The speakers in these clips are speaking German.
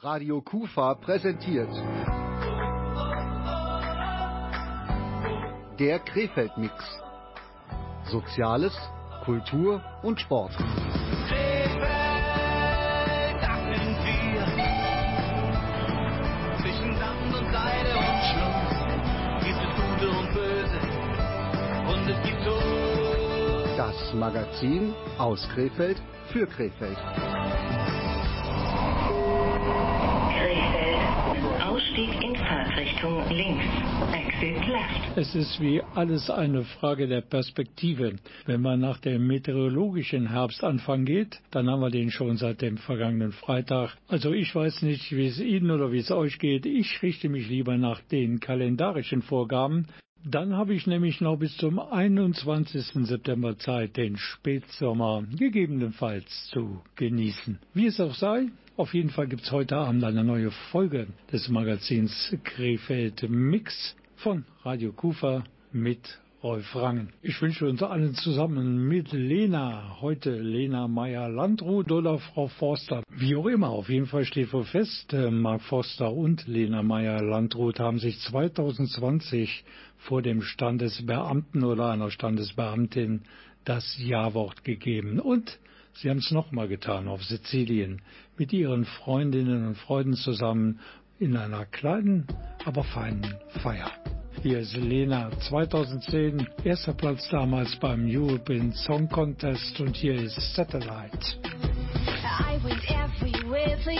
Radio Kufa präsentiert. Der Krefeld-Mix. Soziales, Kultur und Sport. Krefeld, das sind wir. Zwischen Sand und Seide und Schluss gibt es Gute und Böse. Und es gibt Tod. Das Magazin aus Krefeld für Krefeld. Krefeld. Fahrtrichtung links. Exit left. Es ist wie alles eine Frage der Perspektive. Wenn man nach dem meteorologischen Herbstanfang geht, dann haben wir den schon seit dem vergangenen Freitag. Also ich weiß nicht, wie es Ihnen oder wie es euch geht. Ich richte mich lieber nach den kalendarischen Vorgaben. Dann habe ich nämlich noch bis zum 21. September Zeit, den Spätsommer gegebenenfalls zu genießen. Wie es auch sei, auf jeden Fall gibt es heute Abend eine neue Folge des Magazins Krefeld Mix von Radio Kufa mit Rolf Rangen. Ich wünsche uns allen zusammen mit Lena, heute Lena Meyer-Landrut oder Frau Forster, wie auch immer. Auf jeden Fall steht wohl fest, äh, Mark Forster und Lena Meyer-Landrut haben sich 2020 vor dem Standesbeamten oder einer Standesbeamtin das Ja-Wort gegeben. Und sie haben es nochmal getan auf Sizilien mit ihren Freundinnen und Freunden zusammen in einer kleinen, aber feinen Feier. Hier ist Lena 2010, erster Platz damals beim European Song Contest und hier ist Satellite. I went everywhere for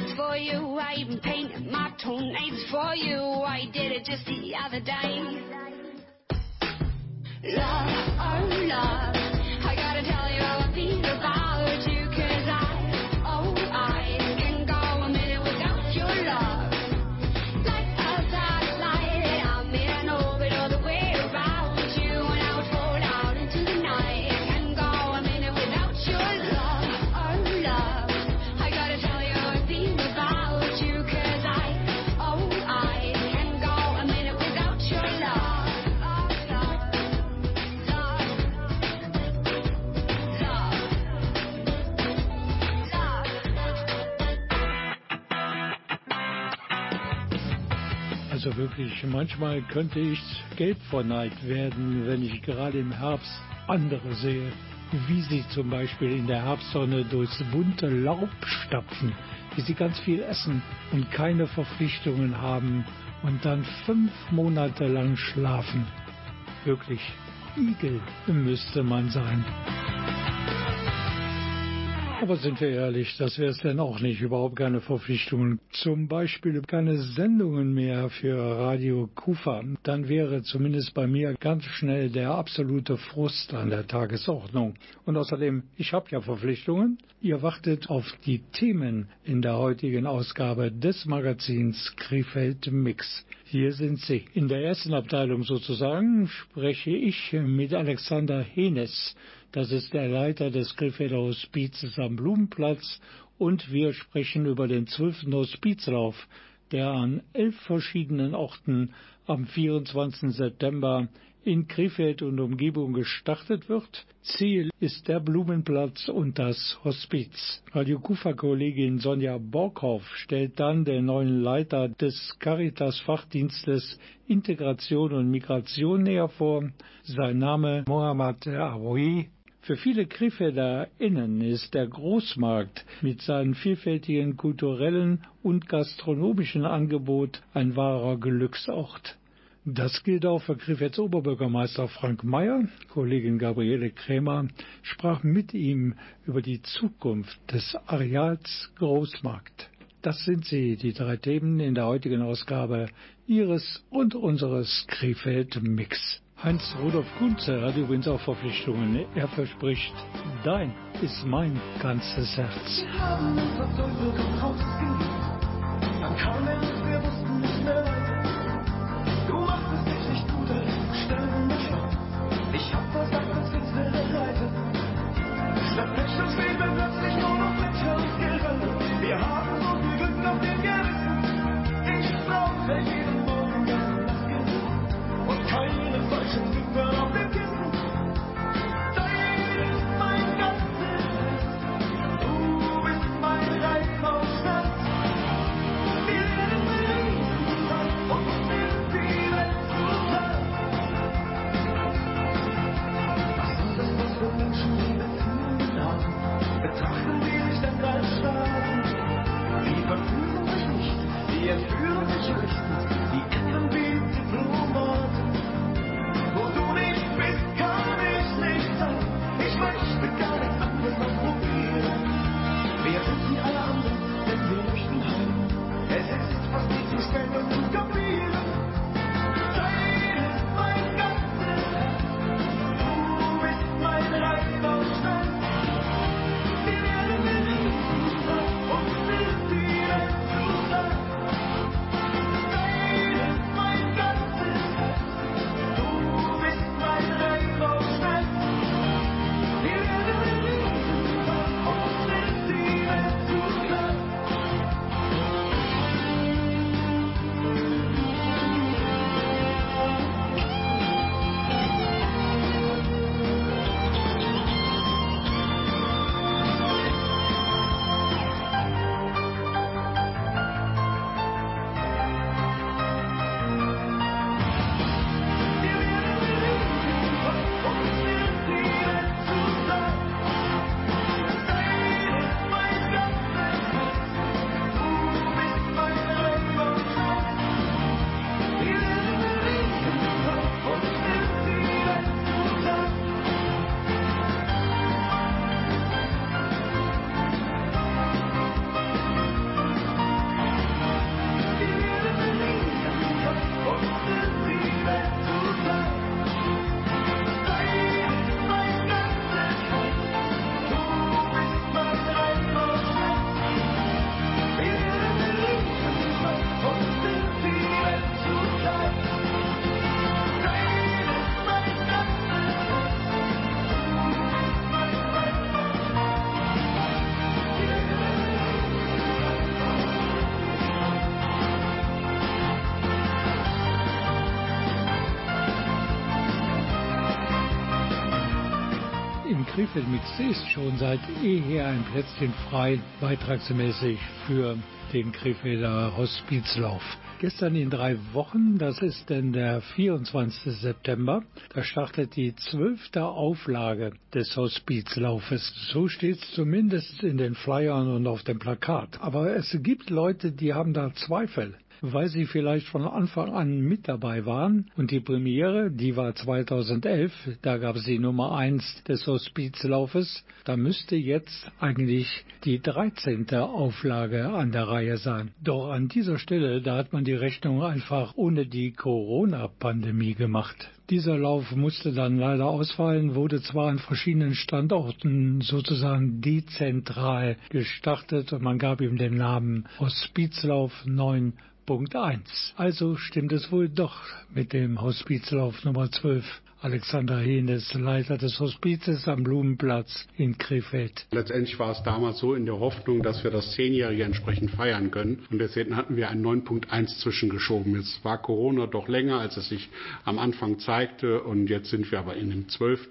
just for you. I even painted my toenails for you. I did it just the other day. Love, oh love, I gotta tell you I feel about Also wirklich, manchmal könnte ich gelb vor Neid werden, wenn ich gerade im Herbst andere sehe, wie sie zum Beispiel in der Herbstsonne durchs bunte Laub stapfen, wie sie ganz viel essen und keine Verpflichtungen haben und dann fünf Monate lang schlafen. Wirklich, Igel müsste man sein. Aber sind wir ehrlich, das wäre es denn auch nicht. Überhaupt keine Verpflichtungen. Zum Beispiel keine Sendungen mehr für Radio Kufa. Dann wäre zumindest bei mir ganz schnell der absolute Frust an der Tagesordnung. Und außerdem, ich habe ja Verpflichtungen. Ihr wartet auf die Themen in der heutigen Ausgabe des Magazins Krefeld Mix. Hier sind sie. In der ersten Abteilung sozusagen spreche ich mit Alexander Henes. Das ist der Leiter des Krefelder Hospizes am Blumenplatz und wir sprechen über den 12. Hospizlauf, der an elf verschiedenen Orten am 24. September in Krefeld und Umgebung gestartet wird. Ziel ist der Blumenplatz und das Hospiz. Radio Kufa-Kollegin Sonja Borkhoff stellt dann den neuen Leiter des Caritas-Fachdienstes Integration und Migration näher vor. Sein Name Mohammad Aroui für viele KrefelderInnen ist der Großmarkt mit seinem vielfältigen kulturellen und gastronomischen Angebot ein wahrer Glücksort. Das gilt auch für Krefelds Oberbürgermeister Frank Mayer. Kollegin Gabriele Krämer sprach mit ihm über die Zukunft des Areals Großmarkt. Das sind sie, die drei Themen in der heutigen Ausgabe Ihres und unseres Krefeld Mix. Heinz Rudolf Kunze hat übrigens auch Verpflichtungen. Er verspricht, dein ist mein ganzes Herz. Wir haben Krefeld Mix ist schon seit eher ein Plätzchen frei, beitragsmäßig für den Krefelder Hospizlauf. Gestern in drei Wochen, das ist denn der 24. September, da startet die zwölfte Auflage des Hospizlaufes. So steht es zumindest in den Flyern und auf dem Plakat. Aber es gibt Leute, die haben da Zweifel. Weil Sie vielleicht von Anfang an mit dabei waren. Und die Premiere, die war 2011, da gab es die Nummer 1 des Hospizlaufes. Da müsste jetzt eigentlich die 13. Auflage an der Reihe sein. Doch an dieser Stelle, da hat man die Rechnung einfach ohne die Corona-Pandemie gemacht. Dieser Lauf musste dann leider ausfallen, wurde zwar an verschiedenen Standorten sozusagen dezentral gestartet und man gab ihm den Namen Hospizlauf 9.1. Also stimmt es wohl doch mit dem Hospizlauf Nummer 12. Alexander Hehnes, Leiter des Hospizes am Blumenplatz in Krefeld. Letztendlich war es damals so in der Hoffnung, dass wir das Zehnjährige entsprechend feiern können. Und deswegen hatten wir ein 9.1 zwischengeschoben. Jetzt war Corona doch länger, als es sich am Anfang zeigte. Und jetzt sind wir aber in dem 12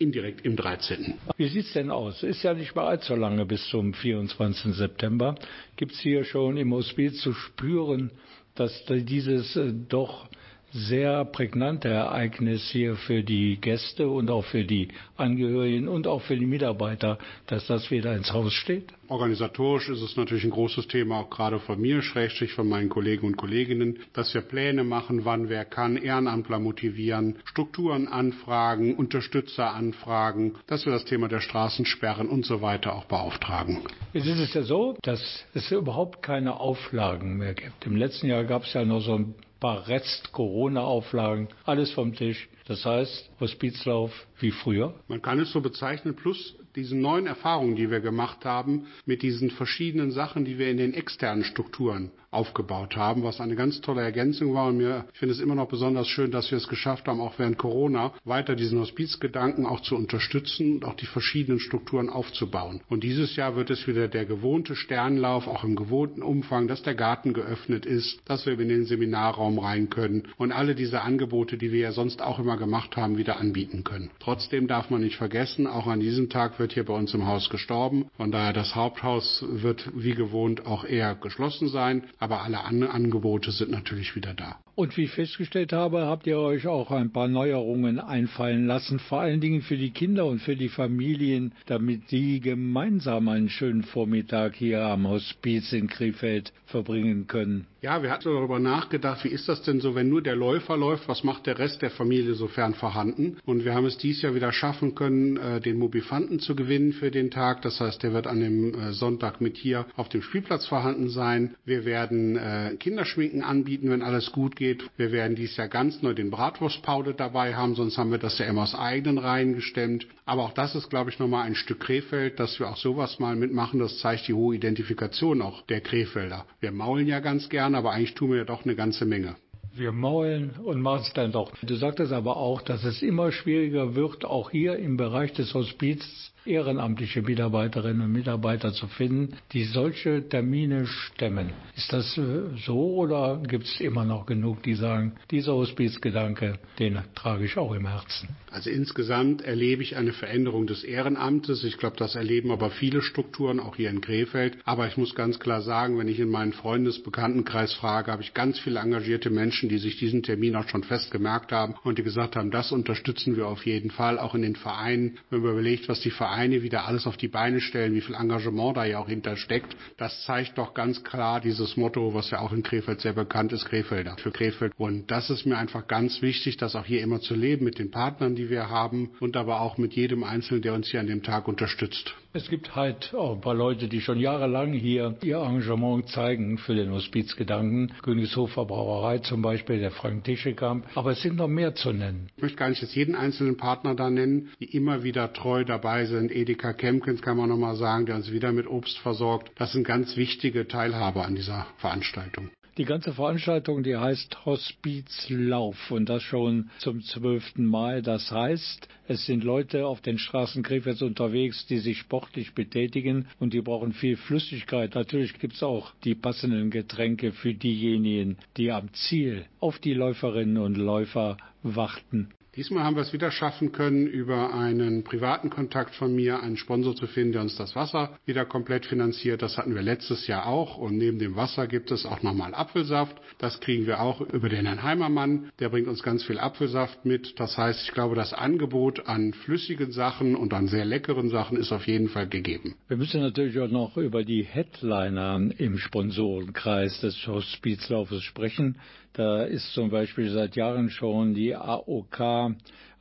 indirekt im 13. Wie sieht's denn aus? Ist ja nicht mehr allzu lange bis zum 24. September. Gibt's hier schon im Hospiz zu spüren, dass dieses äh, doch sehr prägnante Ereignis hier für die Gäste und auch für die Angehörigen und auch für die Mitarbeiter, dass das wieder ins Haus steht? Organisatorisch ist es natürlich ein großes Thema, auch gerade von mir, schrägstrich von meinen Kollegen und Kolleginnen, dass wir Pläne machen, wann wer kann, Ehrenamtler motivieren, Strukturen anfragen, Unterstützer anfragen, dass wir das Thema der Straßensperren und so weiter auch beauftragen. Jetzt ist es ja so, dass es überhaupt keine Auflagen mehr gibt. Im letzten Jahr gab es ja noch so ein paar Rest-Corona-Auflagen, alles vom Tisch. Das heißt, Hospizlauf wie früher. Man kann es so bezeichnen, plus diesen neuen Erfahrungen, die wir gemacht haben, mit diesen verschiedenen Sachen, die wir in den externen Strukturen aufgebaut haben, was eine ganz tolle Ergänzung war. Und mir, ich finde es immer noch besonders schön, dass wir es geschafft haben, auch während Corona weiter diesen Hospizgedanken auch zu unterstützen und auch die verschiedenen Strukturen aufzubauen. Und dieses Jahr wird es wieder der gewohnte Sternlauf, auch im gewohnten Umfang, dass der Garten geöffnet ist, dass wir in den Seminarraum rein können und alle diese Angebote, die wir ja sonst auch immer gemacht haben, wieder anbieten können. Trotzdem darf man nicht vergessen, auch an diesem Tag wird hier bei uns im Haus gestorben. Von daher das Haupthaus wird wie gewohnt auch eher geschlossen sein aber alle anderen Angebote sind natürlich wieder da. Und wie ich festgestellt habe, habt ihr euch auch ein paar Neuerungen einfallen lassen, vor allen Dingen für die Kinder und für die Familien, damit die gemeinsam einen schönen Vormittag hier am Hospiz in Krefeld verbringen können. Ja, wir hatten darüber nachgedacht, wie ist das denn so, wenn nur der Läufer läuft, was macht der Rest der Familie sofern vorhanden? Und wir haben es dieses Jahr wieder schaffen können, äh, den Mobifanten zu gewinnen für den Tag. Das heißt, der wird an dem äh, Sonntag mit hier auf dem Spielplatz vorhanden sein. Wir werden äh, Kinderschminken anbieten, wenn alles gut geht. Wir werden dieses Jahr ganz neu den Bratwurstpowder dabei haben, sonst haben wir das ja immer aus eigenen Reihen gestemmt. Aber auch das ist, glaube ich, nochmal ein Stück Krefeld, dass wir auch sowas mal mitmachen. Das zeigt die hohe Identifikation auch der Krefelder. Wir maulen ja ganz gern, aber eigentlich tun wir ja doch eine ganze Menge. Wir maulen und machen es dann doch. Du sagtest aber auch, dass es immer schwieriger wird, auch hier im Bereich des Hospizes ehrenamtliche Mitarbeiterinnen und Mitarbeiter zu finden, die solche Termine stemmen. Ist das äh, so oder gibt es immer noch genug, die sagen, dieser Hospizgedanke, den trage ich auch im Herzen? Also insgesamt erlebe ich eine Veränderung des Ehrenamtes. Ich glaube, das erleben aber viele Strukturen, auch hier in Krefeld. Aber ich muss ganz klar sagen, wenn ich in meinen Freundesbekanntenkreis frage, habe ich ganz viele engagierte Menschen, die sich diesen Termin auch schon fest gemerkt haben und die gesagt haben, das unterstützen wir auf jeden Fall, auch in den Vereinen. Wenn man überlegt, was die Vereine Vereine wieder alles auf die Beine stellen, wie viel Engagement da ja auch hintersteckt, das zeigt doch ganz klar dieses Motto, was ja auch in Krefeld sehr bekannt ist, Krefelder für Krefeld. Und das ist mir einfach ganz wichtig, das auch hier immer zu leben mit den Partnern, die wir haben und aber auch mit jedem Einzelnen, der uns hier an dem Tag unterstützt. Es gibt halt auch ein paar Leute, die schon jahrelang hier ihr Engagement zeigen für den Hospizgedanken. Königshofer Brauerei zum Beispiel, der Frank Tischekamp. Aber es sind noch mehr zu nennen. Ich möchte gar nicht jetzt jeden einzelnen Partner da nennen, die immer wieder treu dabei sind. Edeka Kempkins kann man nochmal sagen, der uns wieder mit Obst versorgt. Das sind ganz wichtige Teilhaber an dieser Veranstaltung. Die ganze Veranstaltung, die heißt Hospizlauf und das schon zum zwölften Mal. Das heißt, es sind Leute auf den Straßen Krefelds unterwegs, die sich sportlich betätigen und die brauchen viel Flüssigkeit. Natürlich gibt es auch die passenden Getränke für diejenigen, die am Ziel auf die Läuferinnen und Läufer warten. Diesmal haben wir es wieder schaffen können, über einen privaten Kontakt von mir einen Sponsor zu finden, der uns das Wasser wieder komplett finanziert. Das hatten wir letztes Jahr auch. Und neben dem Wasser gibt es auch nochmal Apfelsaft. Das kriegen wir auch über den Herrn Heimermann. Der bringt uns ganz viel Apfelsaft mit. Das heißt, ich glaube, das Angebot an flüssigen Sachen und an sehr leckeren Sachen ist auf jeden Fall gegeben. Wir müssen natürlich auch noch über die Headliner im Sponsorenkreis des Hospizlaufes sprechen. Da ist zum Beispiel seit Jahren schon die AOK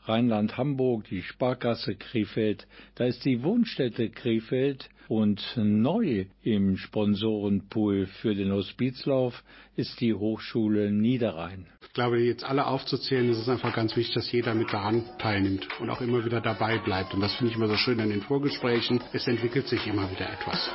Rheinland-Hamburg, die Sparkasse Krefeld, da ist die Wohnstätte Krefeld und neu im Sponsorenpool für den Hospizlauf ist die Hochschule Niederrhein. Ich glaube, jetzt alle aufzuzählen, ist es einfach ganz wichtig, dass jeder mit der Hand teilnimmt und auch immer wieder dabei bleibt. Und das finde ich immer so schön in den Vorgesprächen. Es entwickelt sich immer wieder etwas.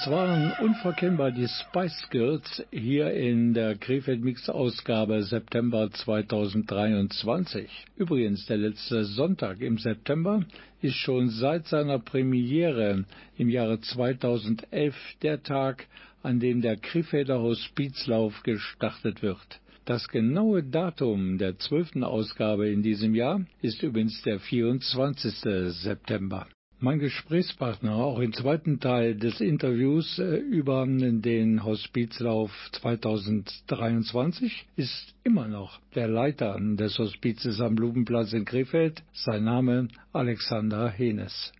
Das waren unverkennbar die Spice Girls hier in der Krefeld Mix Ausgabe September 2023. Übrigens, der letzte Sonntag im September ist schon seit seiner Premiere im Jahre 2011 der Tag, an dem der Krefelder Hospizlauf gestartet wird. Das genaue Datum der zwölften Ausgabe in diesem Jahr ist übrigens der 24. September. Mein Gesprächspartner auch im zweiten Teil des Interviews äh, über den Hospizlauf 2023 ist immer noch der Leiter des Hospizes am Blumenplatz in Krefeld, sein Name Alexander Henes.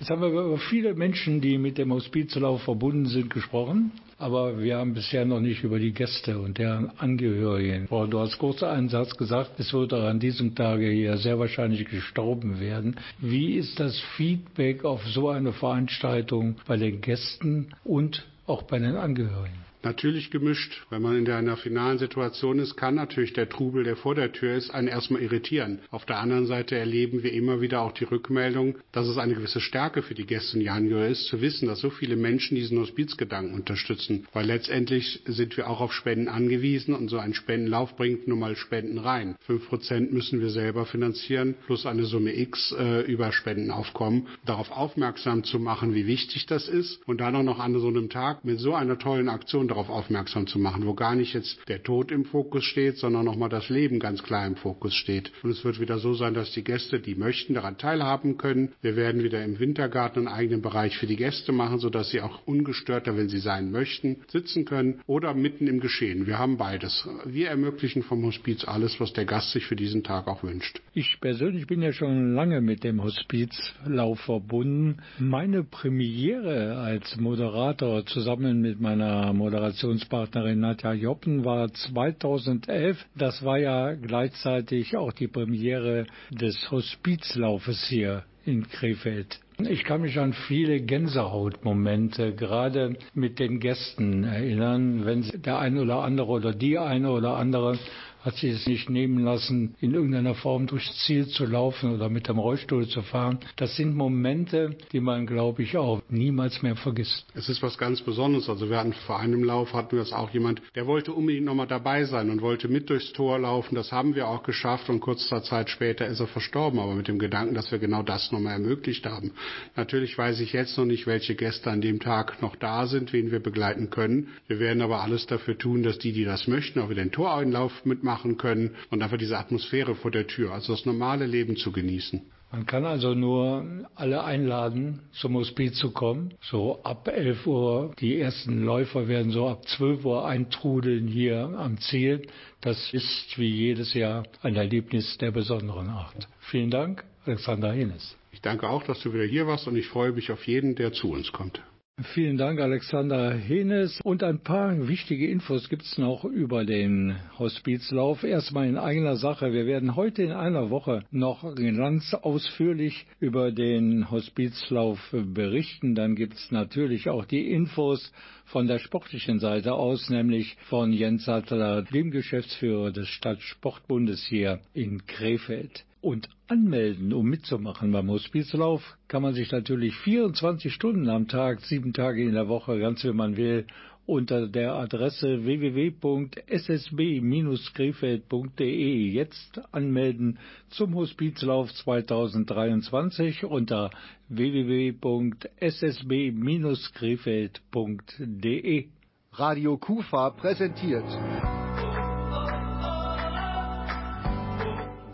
Jetzt haben wir über viele Menschen, die mit dem Hospizlauf verbunden sind, gesprochen. Aber wir haben bisher noch nicht über die Gäste und deren Angehörigen. Du hast kurz einen Satz gesagt, es wird auch an diesem Tage hier sehr wahrscheinlich gestorben werden. Wie ist das Feedback auf so eine Veranstaltung bei den Gästen und auch bei den Angehörigen? Natürlich gemischt. Wenn man in einer finalen Situation ist, kann natürlich der Trubel, der vor der Tür ist, einen erstmal irritieren. Auf der anderen Seite erleben wir immer wieder auch die Rückmeldung, dass es eine gewisse Stärke für die Gäste die Angehörigen ist, zu wissen, dass so viele Menschen diesen Hospizgedanken unterstützen. Weil letztendlich sind wir auch auf Spenden angewiesen und so ein Spendenlauf bringt nun mal Spenden rein. Fünf Prozent müssen wir selber finanzieren, plus eine Summe X äh, über Spendenaufkommen. Darauf aufmerksam zu machen, wie wichtig das ist und dann auch noch an so einem Tag mit so einer tollen Aktion darauf aufmerksam zu machen, wo gar nicht jetzt der Tod im Fokus steht, sondern nochmal das Leben ganz klar im Fokus steht. Und es wird wieder so sein, dass die Gäste, die möchten, daran teilhaben können. Wir werden wieder im Wintergarten einen eigenen Bereich für die Gäste machen, sodass sie auch ungestörter, wenn sie sein möchten, sitzen können oder mitten im Geschehen. Wir haben beides. Wir ermöglichen vom Hospiz alles, was der Gast sich für diesen Tag auch wünscht. Ich persönlich bin ja schon lange mit dem Hospizlauf verbunden. Meine Premiere als Moderator zusammen mit meiner Moderatorin Moderationspartnerin Nadja Joppen war 2011. Das war ja gleichzeitig auch die Premiere des Hospizlaufes hier in Krefeld. Ich kann mich an viele Gänsehautmomente gerade mit den Gästen erinnern, wenn der eine oder andere oder die eine oder andere hat sich es nicht nehmen lassen, in irgendeiner Form durchs Ziel zu laufen oder mit dem Rollstuhl zu fahren. Das sind Momente, die man, glaube ich, auch niemals mehr vergisst. Es ist was ganz Besonderes. Also wir hatten vor einem Lauf hatten wir das auch jemand, der wollte unbedingt nochmal dabei sein und wollte mit durchs Tor laufen. Das haben wir auch geschafft und kurzer Zeit später ist er verstorben, aber mit dem Gedanken, dass wir genau das nochmal ermöglicht haben. Natürlich weiß ich jetzt noch nicht, welche Gäste an dem Tag noch da sind, wen wir begleiten können. Wir werden aber alles dafür tun, dass die, die das möchten, auch wieder den Toreinlauf mitmachen machen können und einfach diese Atmosphäre vor der Tür, also das normale Leben zu genießen. Man kann also nur alle einladen, zum Hospiz zu kommen. So ab 11 Uhr, die ersten Läufer werden so ab 12 Uhr eintrudeln hier am Ziel. Das ist wie jedes Jahr ein Erlebnis der besonderen Art. Vielen Dank, Alexander Henes. Ich danke auch, dass du wieder hier warst und ich freue mich auf jeden, der zu uns kommt. Vielen Dank, Alexander Henes. Und ein paar wichtige Infos gibt es noch über den Hospizlauf. Erstmal in eigener Sache. Wir werden heute in einer Woche noch ganz ausführlich über den Hospizlauf berichten. Dann gibt es natürlich auch die Infos von der sportlichen Seite aus, nämlich von Jens Sattler, dem Geschäftsführer des Stadtsportbundes hier in Krefeld. Und anmelden, um mitzumachen beim Hospizlauf, kann man sich natürlich 24 Stunden am Tag, sieben Tage in der Woche, ganz wie man will, unter der Adresse www.ssb-krefeld.de jetzt anmelden zum Hospizlauf 2023 unter www.ssb-krefeld.de. Radio Kufa präsentiert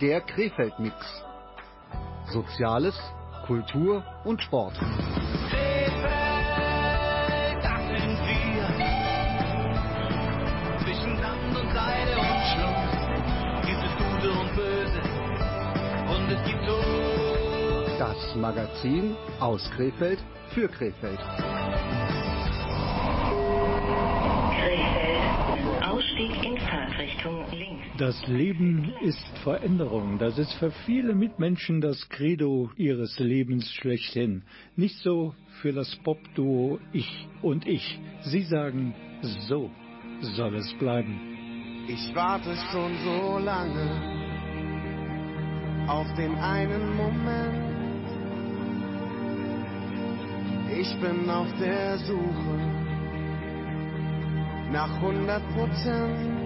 Der Krefeld-Mix. Soziales, Kultur und Sport. Krefeld, das sind wir. Zwischen Sand und Seide und Schluss gibt es Gute und Böse. Und es gibt Tod. Das Magazin aus Krefeld für. Krefeld. Das Leben ist Veränderung. Das ist für viele Mitmenschen das Credo ihres Lebens schlechthin. Nicht so für das Popduo Ich und Ich. Sie sagen, so soll es bleiben. Ich warte schon so lange auf den einen Moment. Ich bin auf der Suche nach 100 Prozent.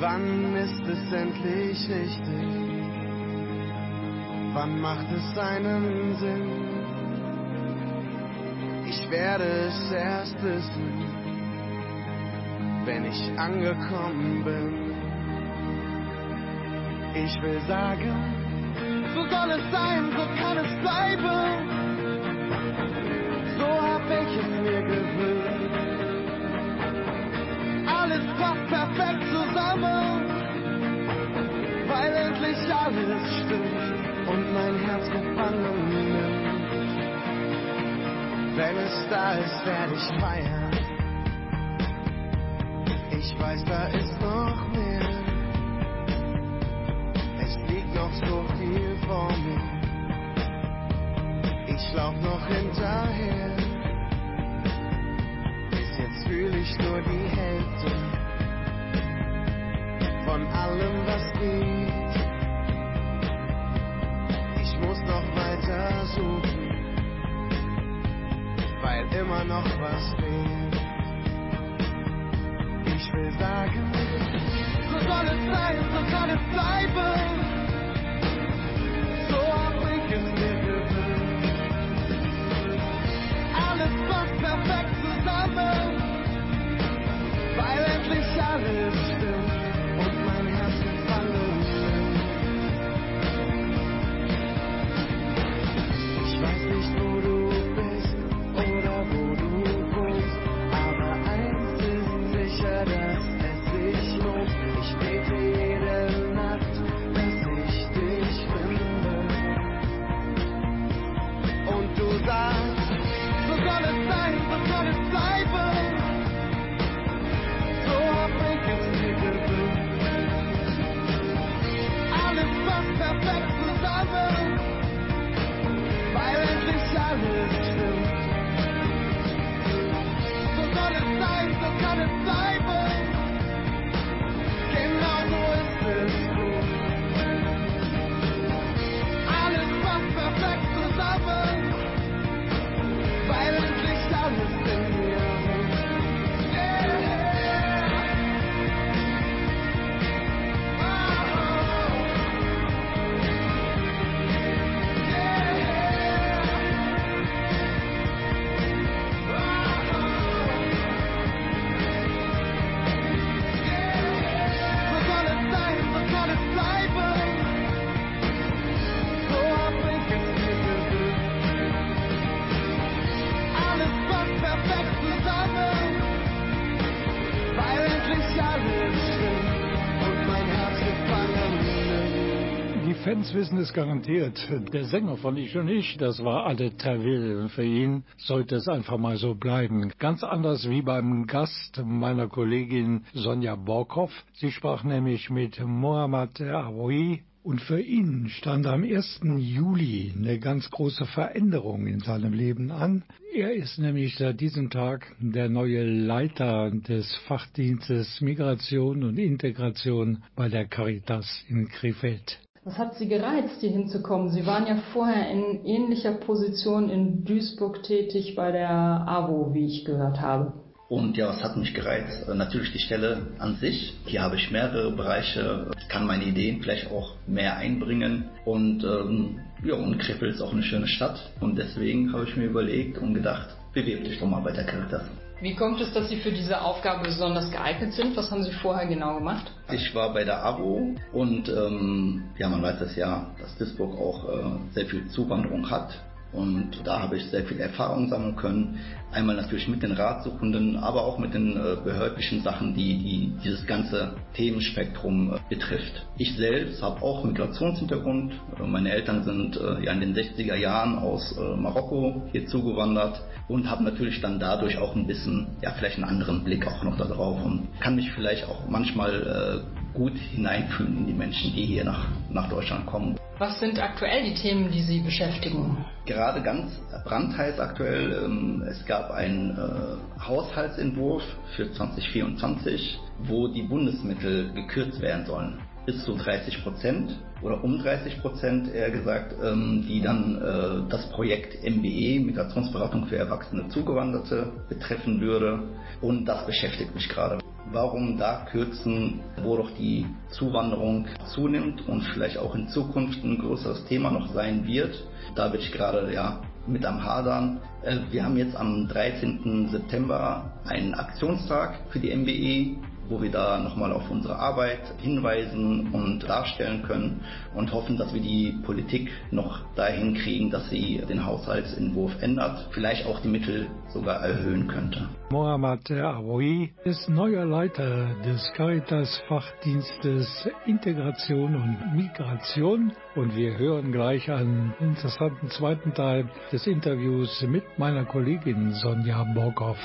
Wann ist es endlich richtig? Wann macht es einen Sinn? Ich werde es erst wissen, wenn ich angekommen bin. Ich will sagen, So soll es sein, so kann es bleiben. So hab ich es mir gewöhnt. Alles passt perfekt zusammen, weil endlich alles stimmt und mein Herz gefangen nimmt. Wenn es da ist, werde ich feiern. Ich weiß, da ist noch mehr. Es liegt noch so viel vor mir. Ich lauf noch hinterher. Fühle ich nur die Hälfte von allem, was geht. Ich muss noch weiter suchen, weil immer noch was fehlt. Ich will sagen, so soll es sein, so kann es bleiben. Fans wissen es garantiert. Der Sänger von Ich und Ich, das war Tawil. Und für ihn sollte es einfach mal so bleiben. Ganz anders wie beim Gast meiner Kollegin Sonja Borkow. Sie sprach nämlich mit Mohammad Aoui. Und für ihn stand am 1. Juli eine ganz große Veränderung in seinem Leben an. Er ist nämlich seit diesem Tag der neue Leiter des Fachdienstes Migration und Integration bei der Caritas in Krefeld. Was hat Sie gereizt, hier hinzukommen? Sie waren ja vorher in ähnlicher Position in Duisburg tätig bei der AWO, wie ich gehört habe. Und ja, was hat mich gereizt? Äh, Natürlich die Stelle an sich. Hier habe ich mehrere Bereiche, Ich kann meine Ideen vielleicht auch mehr einbringen. Und ähm, ja, und Krefeld ist auch eine schöne Stadt. Und deswegen habe ich mir überlegt und gedacht, bewirb dich doch mal bei der Caritas. Wie kommt es, dass Sie für diese Aufgabe besonders geeignet sind? Was haben Sie vorher genau gemacht? Ich war bei der AWO und ähm, ja, man weiß es ja, dass Duisburg auch äh, sehr viel Zuwanderung hat. Und da habe ich sehr viel Erfahrung sammeln können. Einmal natürlich mit den Ratsuchenden, aber auch mit den äh, behördlichen Sachen, die, die dieses ganze Themenspektrum äh, betrifft. Ich selbst habe auch Migrationshintergrund. Äh, Meine Eltern sind ja in den 60er Jahren aus Marokko hier zugewandert und habe natürlich dann dadurch auch ein bisschen, ja vielleicht einen anderen Blick auch noch darauf und kann mich vielleicht auch manchmal gut hineinfühlen in die Menschen, die hier nach, nach Deutschland kommen. Was sind aktuell die Themen, die Sie beschäftigen? Gerade ganz brandheiß aktuell, ähm, es gab einen äh, Haushaltsentwurf für 2024, wo die Bundesmittel gekürzt werden sollen. Bis zu 30 Prozent oder um 30 Prozent eher gesagt, ähm, die dann äh, das Projekt MBE, Migrationsberatung für erwachsene Zugewanderte, betreffen würde. Und das beschäftigt mich gerade. Warum da kürzen, wo doch die Zuwanderung zunimmt und vielleicht auch in Zukunft ein größeres Thema noch sein wird. Da bin ich gerade ja mit am Hadern. Äh, Wir haben jetzt am 13. September einen Aktionstag für die MBE, wo wir da nochmal auf unsere Arbeit hinweisen und darstellen können und hoffen, dass wir die Politik noch dahin kriegen, dass sie den Haushaltsentwurf ändert, vielleicht auch die Mittel sogar erhöhen könnte. Mohammad Awoui ist neuer Leiter des Caritas-Fachdienstes Integration und Migration und wir hören gleich einen interessanten zweiten Teil des Interviews mit meiner Kollegin Sonja Borgoff.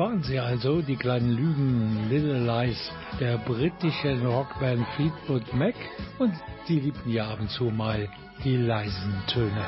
Waren sie also, die kleinen Lügen Little Lies der britischen Rockband Fleetwood Mac und die liebten ja ab und zu mal die leisen Töne.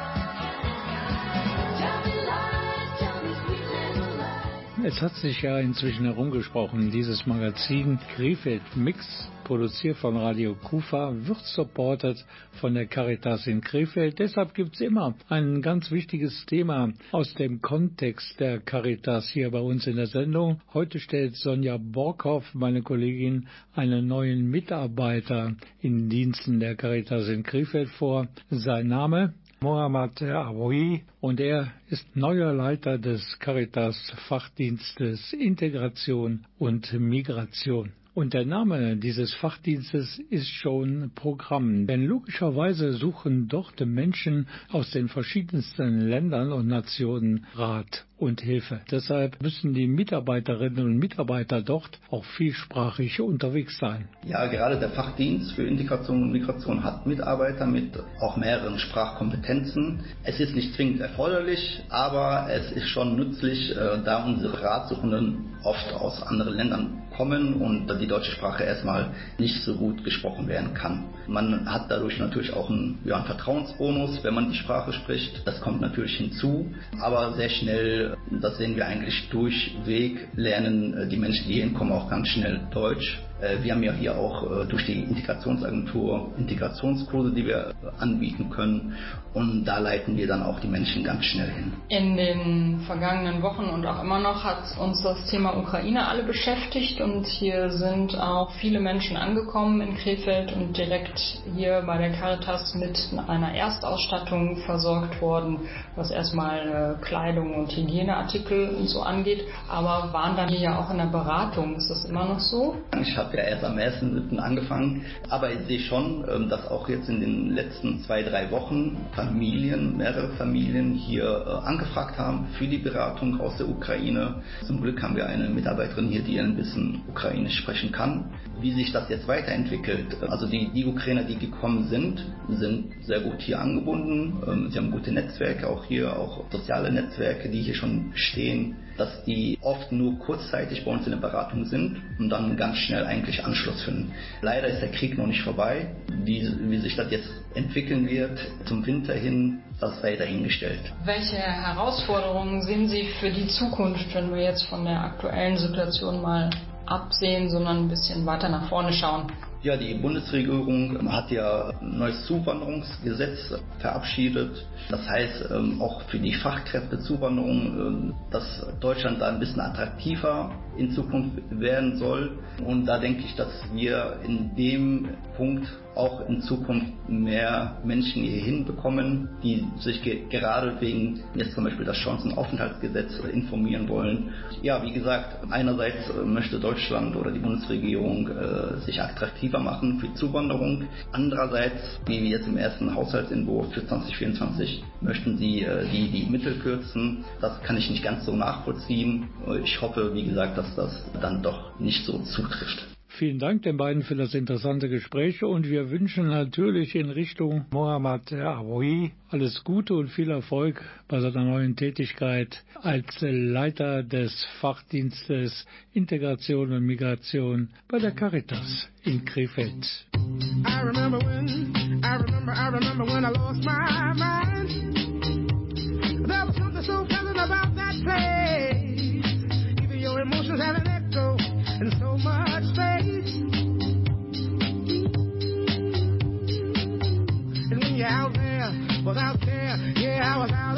Es hat sich ja inzwischen herumgesprochen, dieses Magazin Krefeld Mix, produziert von Radio Kufa, wird supported von der Caritas in Krefeld. Deshalb gibt es immer ein ganz wichtiges Thema aus dem Kontext der Caritas hier bei uns in der Sendung. Heute stellt Sonja Borkhoff, meine Kollegin, einen neuen Mitarbeiter in Diensten der Caritas in Krefeld vor. Sein Name Mohammad Awoui und er ist neuer Leiter des Caritas Fachdienstes Integration und Migration. Und der Name dieses Fachdienstes ist schon Programm, denn logischerweise suchen dort Menschen aus den verschiedensten Ländern und Nationen Rat und Hilfe. Deshalb müssen die Mitarbeiterinnen und Mitarbeiter dort auch vielsprachig unterwegs sein. Ja, gerade der Fachdienst für Integration und Migration hat Mitarbeiter mit auch mehreren Sprachkompetenzen. Es ist nicht zwingend erforderlich, aber es ist schon nützlich, äh, da unsere Ratsuchenden oft aus anderen Ländern kommen und die deutsche Sprache erstmal nicht so gut gesprochen werden kann. Man hat dadurch natürlich auch einen, ja, einen Vertrauensbonus, wenn man die Sprache spricht. Das kommt natürlich hinzu, aber sehr schnell, das sehen wir eigentlich durchweg, lernen die Menschen, die hier hinkommen, auch ganz schnell Deutsch. Äh, wir haben ja hier auch äh, durch die Integrationsagentur Integrationskurse, die wir anbieten können. Und da leiten wir dann auch die Menschen ganz schnell hin. In den vergangenen Wochen und auch immer noch hat uns das Thema Ukraine alle beschäftigt und hier sind auch viele Menschen angekommen in Krefeld und direkt hier bei der Caritas mit einer Erstausstattung versorgt worden, was erstmal äh, Kleidung und Hygieneartikel und so angeht, aber waren dann hier ja auch in der Beratung. Ist das immer noch so? Ich habe ja erst am 1.7. angefangen, aber ich sehe schon, ähm, dass auch jetzt in den letzten zwei, drei Wochen Familien, mehrere Familien hier äh, angefragt haben für die Beratung aus der Ukraine. Zum Glück haben wir eine Mitarbeiterin hier, die ein bisschen Ukrainisch sprechen kann. Wie sich das jetzt weiterentwickelt, also die, die Ukrainer, die gekommen sind, sind sehr gut hier angebunden. Ähm, sie haben gute Netzwerke auch hier, auch soziale Netzwerke, die hier schon bestehen dass die oft nur kurzzeitig bei uns in der Beratung sind und dann ganz schnell eigentlich Anschluss finden. Leider ist der Krieg noch nicht vorbei. Wie, wie sich das jetzt entwickeln wird zum Winter hin, das sei dahingestellt. Welche Herausforderungen sehen Sie für die Zukunft, wenn wir jetzt von der aktuellen Situation mal absehen, sondern ein bisschen weiter nach vorne schauen? Ja, die Bundesregierung hat ja ein neues Zuwanderungsgesetz verabschiedet. Das heißt ähm, auch für die Fachkräftezuwanderung, äh, dass Deutschland da ein bisschen attraktiver in Zukunft werden soll. Und da denke ich, dass wir in dem Punkt auch in Zukunft mehr Menschen hier hinbekommen, die sich ge gerade wegen jetzt zum Beispiel das Chancenaufenthaltsgesetz informieren wollen. Ja, wie gesagt, einerseits möchte Deutschland oder die Bundesregierung äh, sich attraktiver machen für Zuwanderung. Andererseits, wie jetzt im ersten Haushaltsentwurf für 2024, möchten sie äh, die, die Mittel kürzen. Das kann ich nicht ganz so nachvollziehen. Ich hoffe, wie gesagt, dass das dann doch nicht so zutrifft. Vielen Dank den beiden für das interessante Gespräch und wir wünschen natürlich in Richtung Mohammad Aroui alles Gute und viel Erfolg bei seiner neuen Tätigkeit als Leiter des Fachdienstes Integration und Migration bei der Caritas in Krefeld. I remember when, I remember, I remember when I lost my mind. There was something so pleasant about that place. Emotions have an echo in so much space. And when you're out there without care, yeah, I was out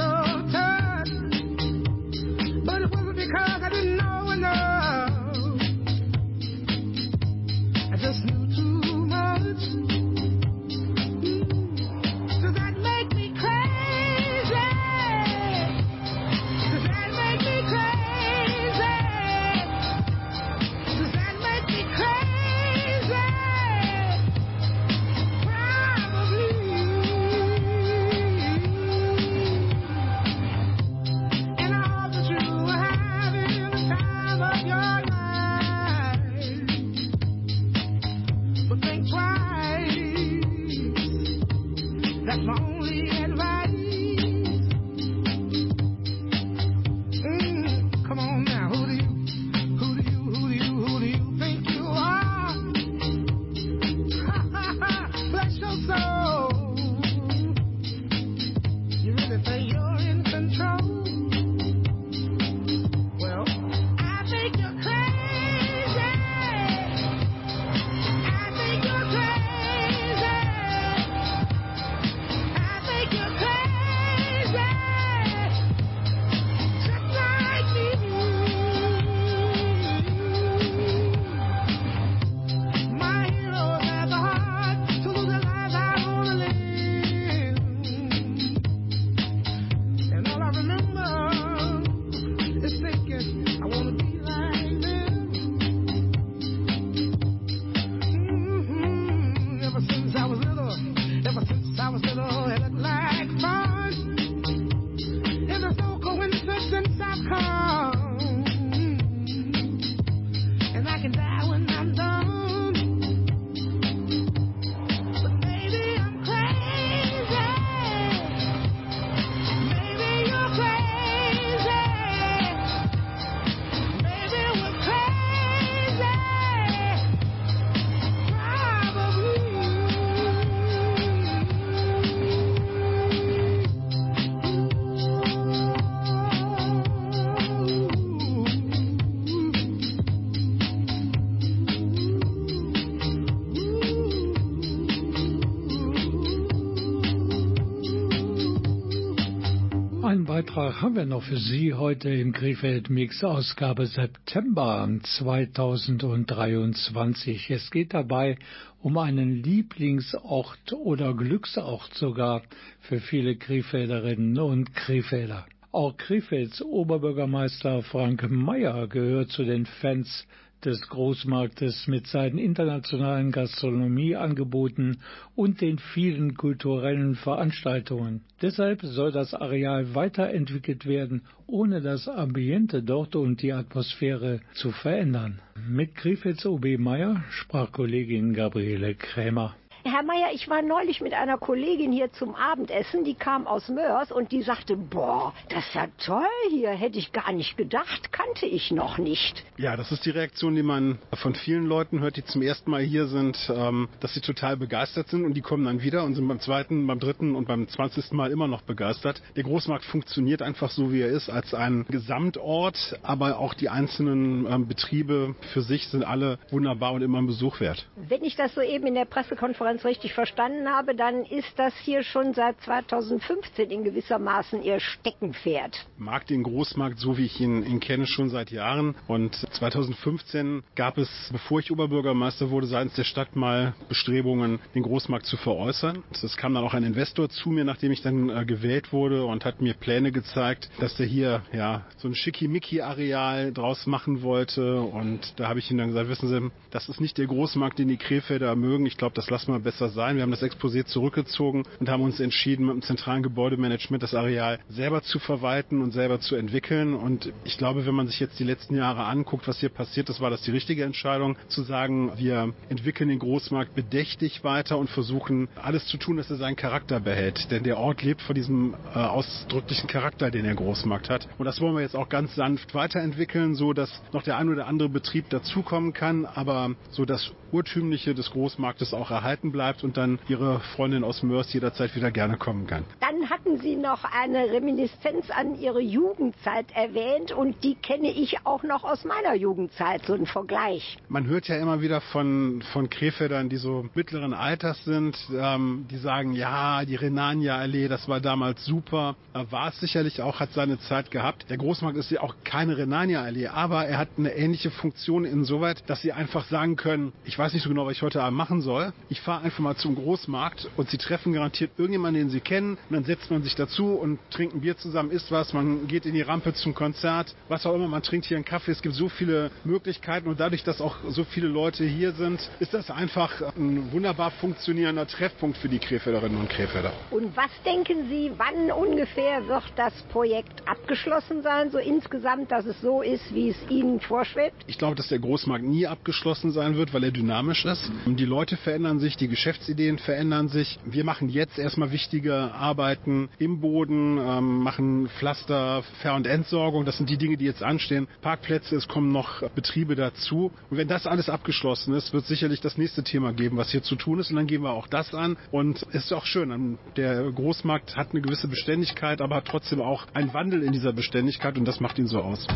haben wir noch für Sie heute im Krefeld Mix Ausgabe September 2023. Es geht dabei um einen Lieblingsort oder Glücksort sogar für viele Krefelderinnen und Krefelder. Auch Krefelds Oberbürgermeister Frank Mayer gehört zu den Fans des Großmarktes mit seinen internationalen Gastronomieangeboten und den vielen kulturellen Veranstaltungen. Deshalb soll das Areal weiterentwickelt werden, ohne das Ambiente dort und die Atmosphäre zu verändern. Mit Griffiths OB Meyer sprach Kollegin Gabriele Krämer. Herr Meier, ich war neulich mit einer Kollegin hier zum Abendessen, die kam aus Mörs und die sagte, boah, das ist ja toll hier, hätte ich gar nicht gedacht, kannte ich noch nicht. Ja, das ist die Reaktion, die man von vielen Leuten hört, die zum ersten Mal hier sind, ähm, dass sie total begeistert sind und die kommen dann wieder und sind beim zweiten, beim dritten und beim zwanzigsten Mal immer noch begeistert. Der Großmarkt funktioniert einfach so, wie er ist, als ein Gesamtort, aber auch die einzelnen ähm, Betriebe für sich sind alle wunderbar und immer ein Besuch wert. Wenn ich das so eben in der Pressekonferenz richtig verstanden habe, dann ist das hier schon seit 2015 in gewisser Maßen Ihr Steckenpferd. Mag den Großmarkt, so wie ich ihn, ihn kenne, schon seit Jahren. Und 2015 gab es, bevor ich Oberbürgermeister wurde, seitens der Stadt mal Bestrebungen, den Großmarkt zu veräußern. Es kam dann auch ein Investor zu mir, nachdem ich dann äh, gewählt wurde und hat mir Pläne gezeigt, dass der hier ja so ein Schickimicki-Areal draus machen wollte. Und da habe ich ihm dann gesagt, wissen Sie, das ist nicht der Großmarkt, den die Krefelder mögen. Ich glaube, das lassen wir besser sein. Wir haben das Exposé zurückgezogen und haben uns entschieden, mit dem zentralen Gebäudemanagement das Areal selber zu verwalten und selber zu entwickeln. Und ich glaube, wenn man sich jetzt die letzten Jahre anguckt, was hier passiert ist, war das die richtige Entscheidung, zu sagen, wir entwickeln den Großmarkt bedächtig weiter und versuchen alles zu tun, dass er seinen Charakter behält. Denn der Ort lebt von diesem äh, ausdrücklichen Charakter, den der Großmarkt hat. Und das wollen wir jetzt auch ganz sanft weiterentwickeln, so dass noch der ein oder andere Betrieb dazukommen kann, aber so das Urtümliche des Großmarktes auch erhalten bleibt und dann Ihre Freundin aus Mörs jederzeit wieder gerne kommen kann. Dann hatten Sie noch eine Reminiszenz an Ihre Jugendzeit erwähnt und die kenne ich auch noch aus meiner Jugendzeit, so ein Vergleich. Man hört ja immer wieder von, von Krefeldern, die so mittleren Alters sind, ähm, die sagen, ja, die Renania-Allee, das war damals super. War es sicherlich auch, hat seine Zeit gehabt. Der Großmarkt ist ja auch keine Renania-Allee, aber er hat eine ähnliche Funktion insoweit, dass Sie einfach sagen können, ich weiß nicht so genau, was ich heute Abend machen soll. Ich fahre einfach mal zum Großmarkt und Sie treffen garantiert irgendjemanden, den Sie kennen. Und dann setzt man sich dazu und trinkt ein Bier zusammen, isst was, man geht in die Rampe zum Konzert, was auch immer, man trinkt hier einen Kaffee. Es gibt so viele Möglichkeiten und dadurch, dass auch so viele Leute hier sind, ist das einfach ein wunderbar funktionierender Treffpunkt für die Krefelderinnen und Krefelder. Und was denken Sie, wann ungefähr wird das Projekt abgeschlossen sein, so insgesamt, dass es so ist, wie es Ihnen vorschwebt? Ich glaube, dass der Großmarkt nie abgeschlossen sein wird, weil er dynamisch ist. Die Leute verändern sich, die Geschäftsideen verändern sich. Wir machen jetzt erstmal wichtige Arbeiten im Boden, ähm, machen Pflaster, Ver- und Entsorgung. Das sind die Dinge, die jetzt anstehen. Parkplätze, es kommen noch Betriebe dazu. Und wenn das alles abgeschlossen ist, wird sicherlich das nächste Thema geben, was hier zu tun ist. Und dann gehen wir auch das an. Und es ist auch schön. Der Großmarkt hat eine gewisse Beständigkeit, aber hat trotzdem auch einen Wandel in dieser Beständigkeit und das macht ihn so aus.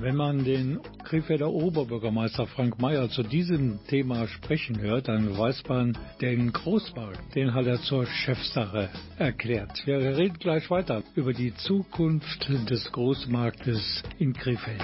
Wenn man den Krefelder Oberbürgermeister Frank Mayer zu diesem Thema sprechen hört, dann weiß man, den Großmarkt, den hat er zur Chefsache erklärt. Wir reden gleich weiter über die Zukunft des Großmarktes in Krefeld.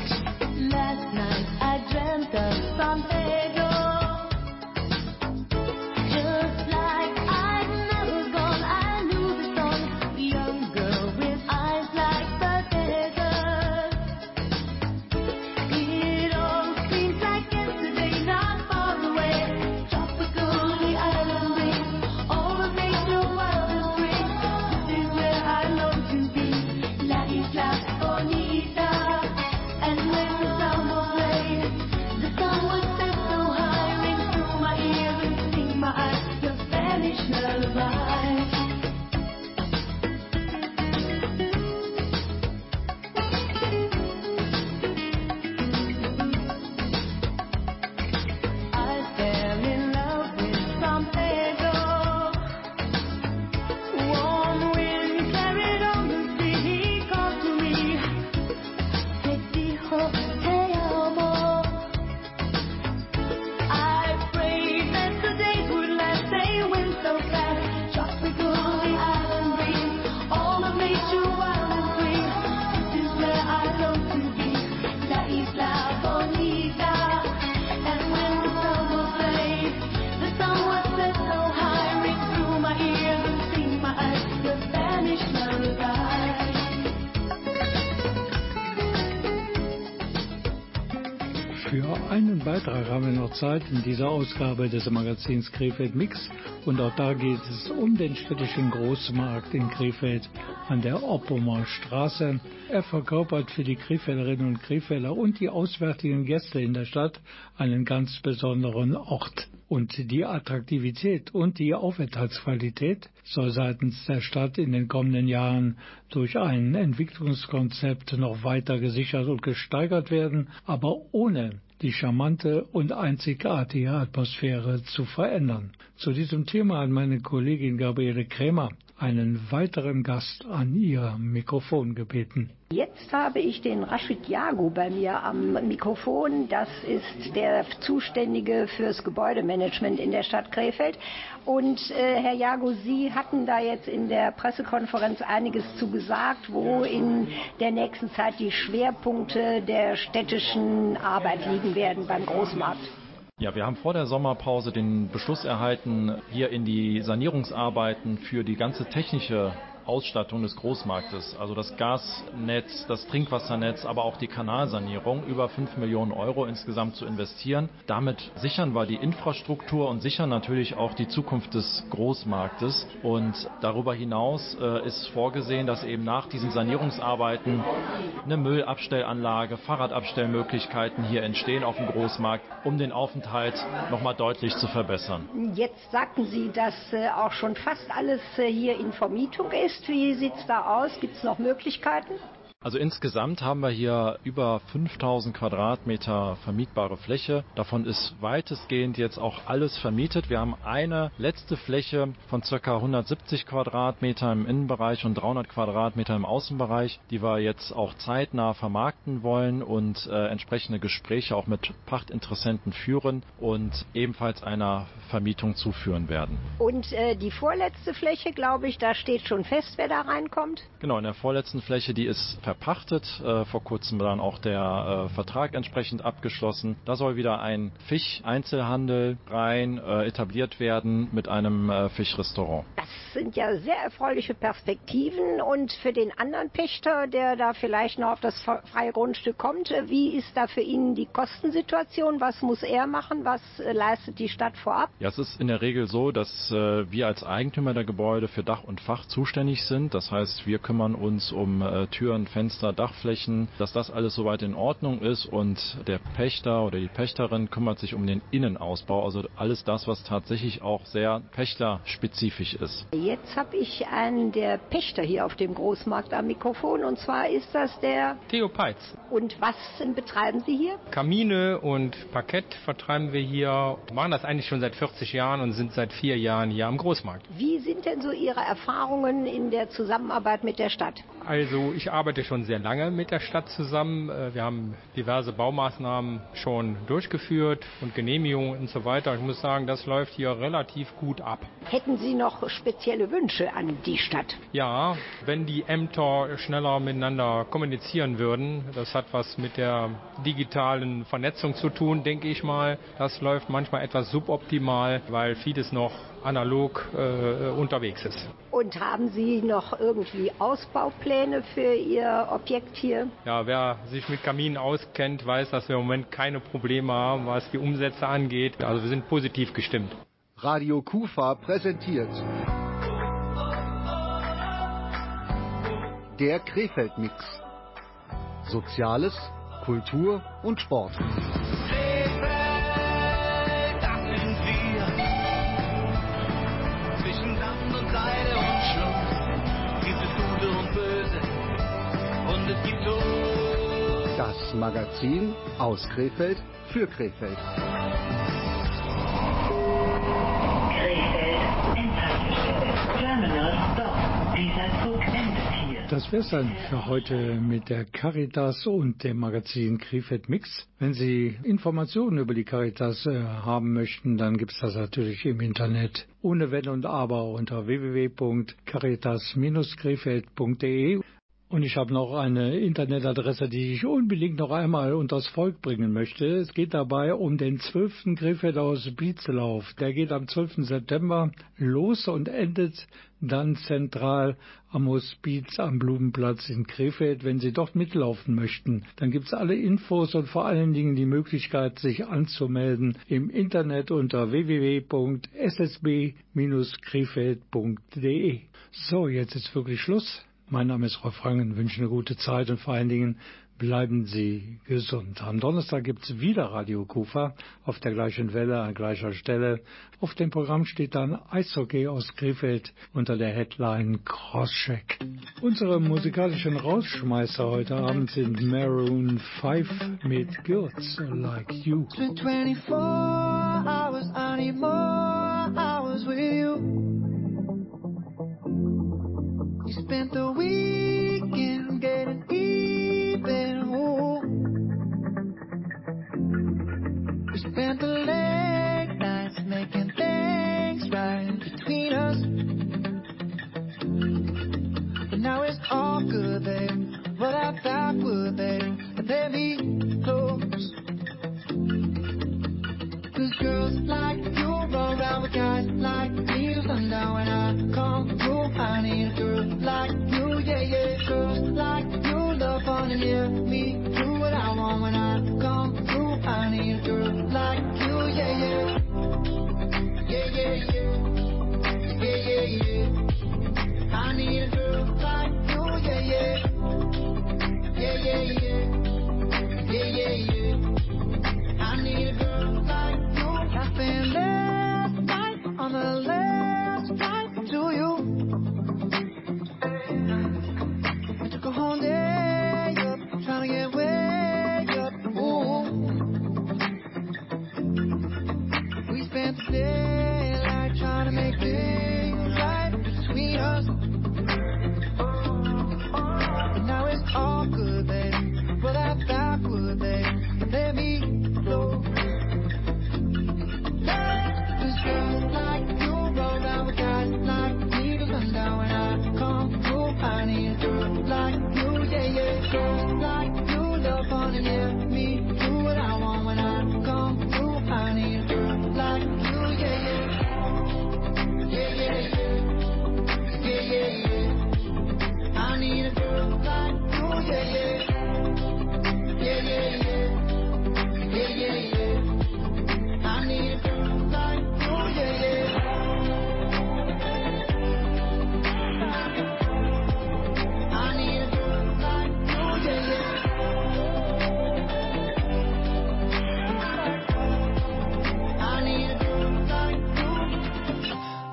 Zeit in dieser Ausgabe des Magazins Krefeld Mix und auch da geht es um den städtischen Großmarkt in Krefeld an der Oppumer Straße. Er verkörpert für die Krefelderinnen und Krefelder und die auswärtigen Gäste in der Stadt einen ganz besonderen Ort. Und die Attraktivität und die Aufenthaltsqualität soll seitens der Stadt in den kommenden Jahren durch ein Entwicklungskonzept noch weiter gesichert und gesteigert werden, aber ohne die charmante und einzigartige Atmosphäre zu verändern. Zu diesem Thema hat meine Kollegin Gabriele Krämer einen weiteren Gast an ihr Mikrofon gebeten. Jetzt habe ich den Rashid Jago bei mir am Mikrofon. Das ist der Zuständige fürs Gebäudemanagement in der Stadt Krefeld. Und äh, Herr Jago, Sie hatten da jetzt in der Pressekonferenz einiges zu gesagt, wo in der nächsten Zeit die Schwerpunkte der städtischen Arbeit liegen werden beim Großmarkt. Ja, wir haben vor der Sommerpause den Beschluss erhalten, hier in die Sanierungsarbeiten für die ganze technische Ausstattung des Großmarktes, also das Gasnetz, das Trinkwassernetz, aber auch die Kanalsanierung, über 5 Millionen Euro insgesamt zu investieren. Damit sichern wir die Infrastruktur und sichern natürlich auch die Zukunft des Großmarktes. Und darüber hinaus äh, ist vorgesehen, dass eben nach diesen Sanierungsarbeiten eine Müllabstellanlage, Fahrradabstellmöglichkeiten hier entstehen auf dem Großmarkt, um den Aufenthalt nochmal deutlich zu verbessern. Jetzt sagten Sie, dass äh, auch schon fast alles äh, hier in Vermietung ist. Wie sieht es da aus? Gibt es noch Möglichkeiten? Also insgesamt haben wir hier über 5000 Quadratmeter vermietbare Fläche. Davon ist weitestgehend jetzt auch alles vermietet. Wir haben eine letzte Fläche von ca. 170 Quadratmeter im Innenbereich und 300 Quadratmeter im Außenbereich, die wir jetzt auch zeitnah vermarkten wollen und äh, entsprechende Gespräche auch mit Pachtinteressenten führen und ebenfalls einer Vermietung zuführen werden. Und äh, die vorletzte Fläche, glaube ich, da steht schon fest, wer da reinkommt. Genau, in der vorletzten Fläche, die ist verpachtet. Äh, vor kurzem dann auch der äh, Vertrag entsprechend abgeschlossen. Da soll wieder ein Fischeinzelhandel rein äh, etabliert werden mit einem äh, Fischrestaurant. Das sind ja sehr erfreuliche Perspektiven. Und für den anderen Pächter, der da vielleicht noch auf das freie Grundstück kommt, äh, wie ist da für ihn die Kostensituation? Was muss er machen? Was äh, leistet die Stadt vorab? Ja, es ist in der Regel so, dass äh, wir als Eigentümer der Gebäude für Dach und Fach zuständig sind. Das heißt, wir kümmern uns um äh, Türen, Fenster, Dachflächen, dass das alles soweit in Ordnung ist und der Pächter oder die Pächterin kümmert sich um den Innenausbau, also alles das, was tatsächlich auch sehr pächterspezifisch ist. Jetzt habe ich einen der Pächter hier auf dem Großmarkt am Mikrofon und zwar ist das der Theo Peitz. Und was betreiben Sie hier? Kamine und Parkett vertreiben wir hier. Wir machen das eigentlich schon seit 40 Jahren und sind seit vier Jahren hier am Großmarkt. Wie sind denn so Ihre Erfahrungen in der Zusammenarbeit mit der Stadt? Also ich arbeite schon sehr lange mit der Stadt zusammen. Äh, Wir haben diverse Baumaßnahmen schon durchgeführt und Genehmigungen und so weiter. Ich muss sagen, das läuft hier relativ gut ab. Hätten Sie noch spezielle Wünsche an die Stadt? Ja, wenn die Ämter schneller miteinander kommunizieren würden, das hat was mit der digitalen Vernetzung zu tun, denke ich mal. Das läuft manchmal etwas suboptimal, weil vieles noch analog äh, unterwegs ist. Und haben Sie noch irgendwie Ausbaupläne für Ihr Objekt hier? Ja, wer sich mit Kaminen auskennt, weiß, dass wir im Moment keine Probleme haben, was die Umsätze angeht. Also wir sind positiv gestimmt. Radio Kufa präsentiert der Krefeld-Mix. Soziales, Kultur und Sport. das sind wir. Zwischen Sand und Seide und Schluss gibt es Gute und Böse. Und es gibt Tod. Das Magazin aus Krefeld für Krefeld. Krefeld Das wär's dann für heute mit der Caritas und dem Magazin Krefeld Mix. Wenn Sie Informationen über die Caritas äh, haben möchten, dann gibt's das natürlich im Internet ohne Wenn und Aber unter www.caritas-krefeld.de Und ich habe noch eine Internetadresse, die ich unbedingt noch einmal unters Volk bringen möchte. Es geht dabei um den 12. Krefelder Hospizlauf. Der geht am 12. September los und endet dann zentral am Hospiz am Blumenplatz in Krefeld. Wenn Sie dort mitlaufen möchten, dann gibt's alle Infos und vor allen Dingen die Möglichkeit, sich anzumelden im Internet unter www.ssb-krefeld.de. So, jetzt ist wirklich Schluss. Mein Name ist Rolf Rangen, wünsche eine gute Zeit und vor allen Dingen bleiben Sie gesund. Am Donnerstag gibt's wieder Radio Kufa auf der gleichen Welle, an gleicher Stelle. Auf dem Programm steht dann Eishockey aus Krefeld unter der Headline Crosscheck. Unsere musikalischen Rausschmeißer heute Abend sind Maroon 5 mit Girls Like You. It's been 24 hours, I need more hours with you. Spent the weekend spent the late nights making things right between us. But now it's all good, babe. What I thought would, babe. Let me close. Cause girls like you run around with guys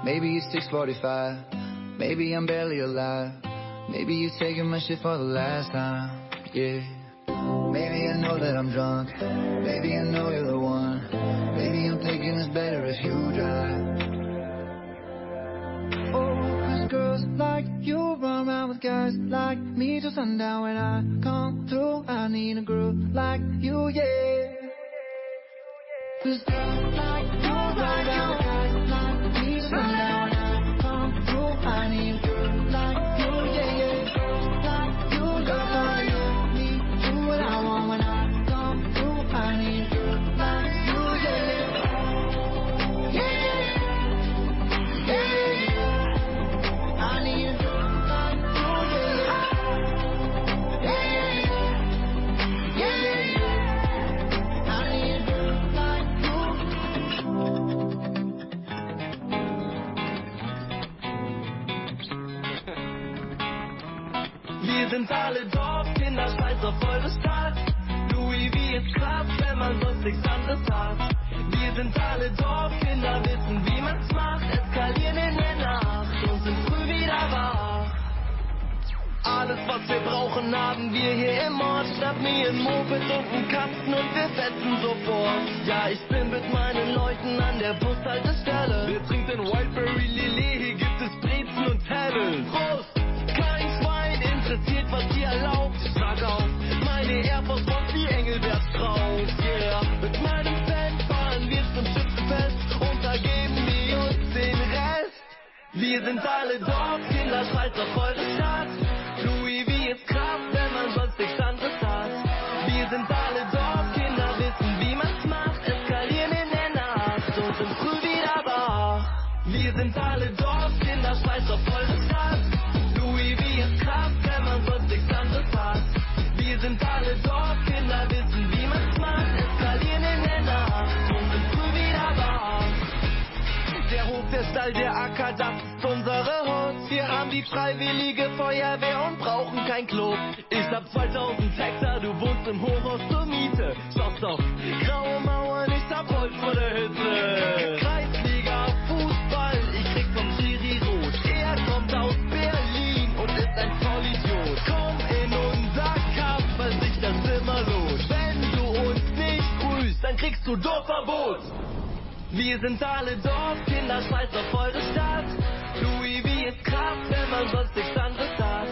Maybe it's 6:45. Maybe I'm barely alive. Maybe you're taking my shit for the last time. Yeah. Maybe I know that I'm drunk. Maybe I know you're the one. Maybe I'm thinking it's better if you drive. Oh, 'cause girls like you run around with guys like me till sundown when I come through. I need a girl like you, yeah. Cause girls like you run around with guys like sind alle Dorfkinder, scheiß auf eure Stadt. Louis wie es klappt, wenn man sonst nichts anderes hat. Wir sind alle Dorfkinder, wissen wie man's macht. Eskalieren in der Nacht und sind früh wieder wach. Alles was wir brauchen haben wir hier im Ort. Schnapp mir ein Moped und einen Kasten und wir fetzen sofort. Ja, ich bin mit meinen Leuten an der Bushaltestelle. Wer trinkt denn Whiteberry Lillet? Hier gibt es Brezen und Hellen. Prost! Interessiert, was ihr erlaubt. Ich trag auf meine Air Force One wie Engelbert Strauß. Yeah, mit meinem Fan fahren wir zum Schützenfest und da geben wir uns den Rest. Wir sind alle Dorfkinder, scheiß auf eure freiwillige Feuerwehr und brauchen kein Klo. Ich hab 2000 Hektar, du wohnst im Hochhaus zur Miete. Stopp, stopp, graue Mauern, ich hab Holz vor der Hitze. Kreisliga, Fußball, ich krieg vom Schiri rot. Er kommt aus Berlin und ist ein Vollidiot. Komm in unser Kampf, weil sich das immer lohnt. Wenn du uns nicht grüßt, dann kriegst du Dorfverbot. Wir sind alle Dorfkinder, scheiß auf eure Stadt. Louis, wie ist krass, wenn man sonst nichts anderes hat.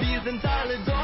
Wir sind alle Dorfkinder,